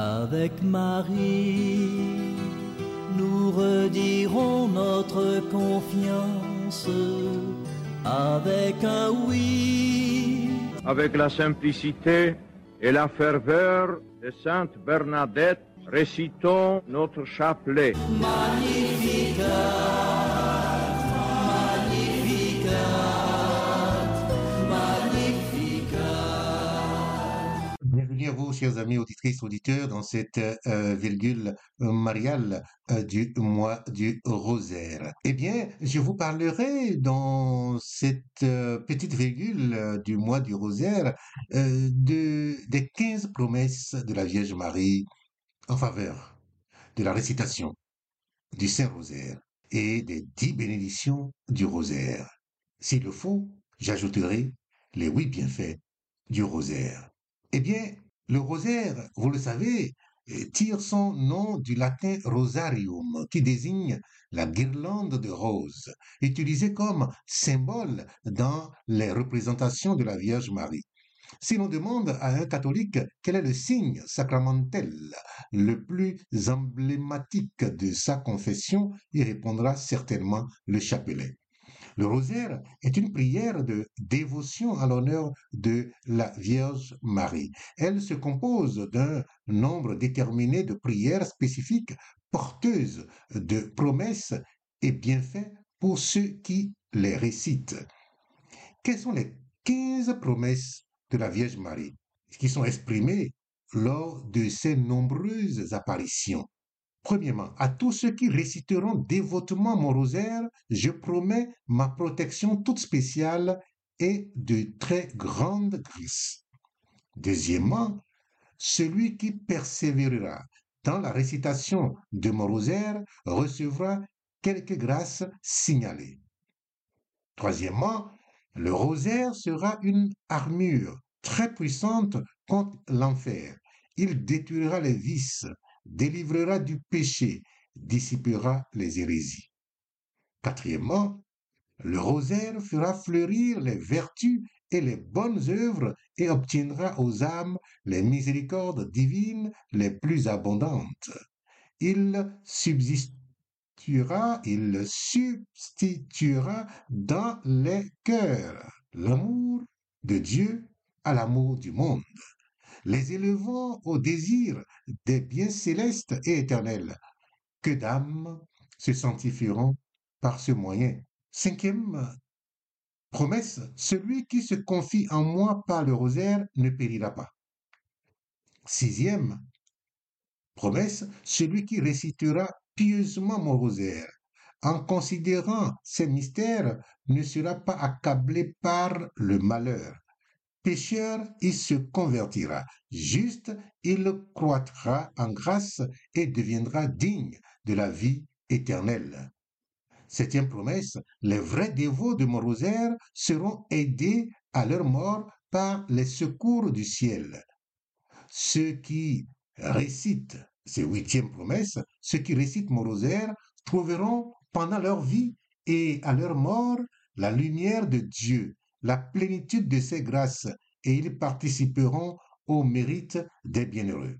Avec Marie, nous redirons notre confiance avec un oui. Avec la simplicité et la ferveur de Sainte Bernadette, récitons notre chapelet. Chers amis auditrices, auditeurs, dans cette euh, virgule mariale euh, du mois du rosaire. Eh bien, je vous parlerai dans cette euh, petite virgule euh, du mois du rosaire de, des 15 promesses de la Vierge Marie en faveur de la récitation du Saint-Rosaire et des dix bénédictions du rosaire. S'il le faut, j'ajouterai les huit bienfaits du rosaire. Eh bien, le rosaire, vous le savez, euh, tire son nom du latin rosarium, qui désigne la guirlande de roses, utilisée comme symbole dans les représentations de la Vierge Marie. Si l'on demande à un catholique quel est le signe sacramentel le plus emblématique de sa confession, il répondra certainement le chapelet. Le rosaire est une prière de dévotion à l'honneur de la Vierge Marie. Elle se compose d'un nombre déterminé de prières spécifiques porteuses de promesses et bienfaits pour ceux qui les récitent. Quelles sont les 15 promesses de la Vierge Marie qui sont exprimées lors de ces nombreuses apparitions? Premièrement, à tous ceux qui réciteront dévotement mon rosaire, je promets ma protection toute spéciale et de très grande grâce. Deuxièmement, celui qui persévérera dans la récitation de mon rosaire recevra quelques grâces signalées. Troisièmement, le rosaire sera une armure très puissante contre l'enfer. Il détruira les vices, délivrera du péché, dissipera les hérésies. Quatrièmement, le rosaire fera fleurir les vertus et les bonnes œuvres et obtiendra aux âmes les miséricordes divines les plus abondantes. Il substituera, il substituera dans les cœurs l'amour de Dieu à l'amour du monde les élevant au désir des biens célestes et éternels. Que d'âmes se sanctifieront par ce moyen. Cinquième promesse, celui qui se confie en moi par le rosaire ne périra pas. Sixième promesse, celui qui récitera pieusement mon rosaire en considérant ces mystères ne sera pas accablé par le malheur. Pécheur, il se convertira. Juste, il croîtra en grâce et deviendra digne de la vie éternelle. Septième promesse, les vrais dévots de mon seront aidés à leur mort par les secours du ciel. Ceux qui récitent ces huitièmes promesses, ceux qui récitent mon trouveront pendant leur vie et à leur mort la lumière de Dieu la plénitude de ses grâces et ils participeront au mérite des bienheureux.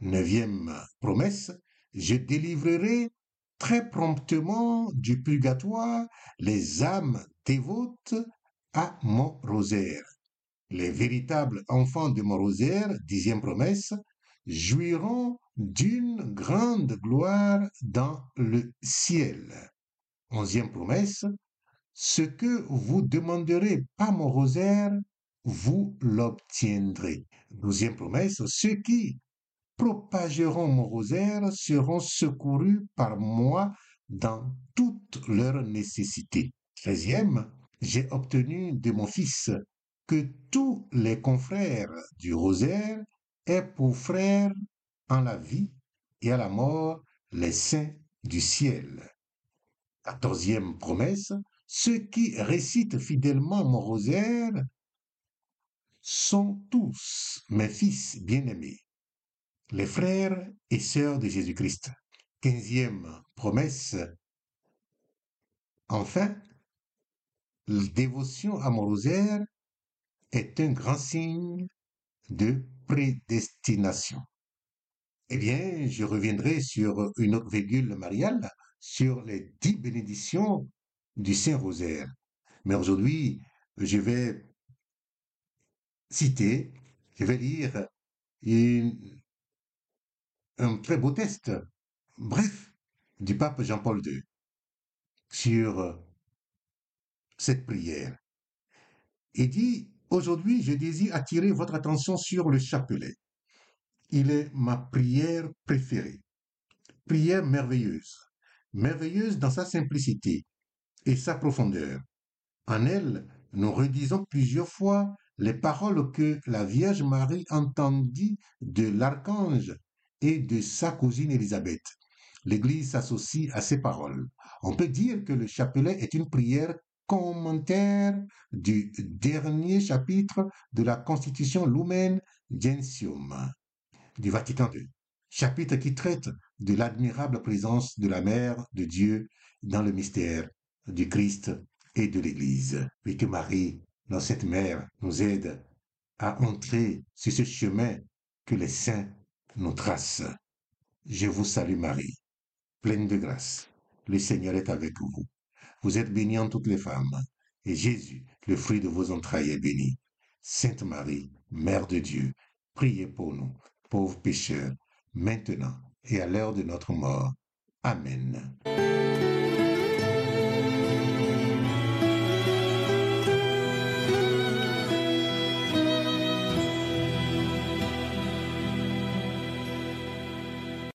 Neuvième promesse, je délivrerai très promptement du purgatoire les âmes dévotes à mon rosaire. Les véritables enfants de mon rosaire, dixième promesse, jouiront d'une grande gloire dans le ciel. Onzième promesse, ce que vous demanderez par mon rosaire, vous l'obtiendrez. Douzième promesse, ceux qui propageront mon rosaire seront secourus par moi dans toutes leurs nécessités. Treizième, j'ai obtenu de mon Fils que tous les confrères du rosaire aient pour frères en la vie et à la mort les saints du ciel. Quatorzième promesse, ceux qui récitent fidèlement mon rosaire sont tous mes fils bien-aimés, les frères et sœurs de Jésus-Christ. Quinzième promesse. Enfin, la dévotion à mon rosaire est un grand signe de prédestination. eh bien, je reviendrai sur une autre virgule mariale, sur les dix bénédictions du Saint-Rosaire. Mais aujourd'hui, je vais citer, je vais lire un très beau texte, bref, du pape Jean-Paul II sur cette prière. Il dit, aujourd'hui, je désire attirer votre attention sur le chapelet. Il est ma prière préférée. Prière merveilleuse, merveilleuse dans sa simplicité et sa profondeur. En elle, nous redisons plusieurs fois les paroles que la Vierge Marie entendit de l'archange et de sa cousine Élisabeth. L'Église s'associe à ces paroles. On peut dire que le chapelet est une prière commentaire du dernier chapitre de la Constitution Lumen Gentium du Vatican II, chapitre qui traite de l'admirable présence de la Mère de Dieu dans le mystère du Christ et de l'Église. Et que Marie, dans cette mère, nous aide à entrer sur ce chemin que les saints nous tracent. Je vous salue Marie, pleine de grâce. Le Seigneur est avec vous. Vous êtes bénie en toutes les femmes, et Jésus, le fruit de vos entrailles, est béni. Sainte Marie, Mère de Dieu, priez pour nous, pauvres pécheurs, maintenant et à l'heure de notre mort. Amen.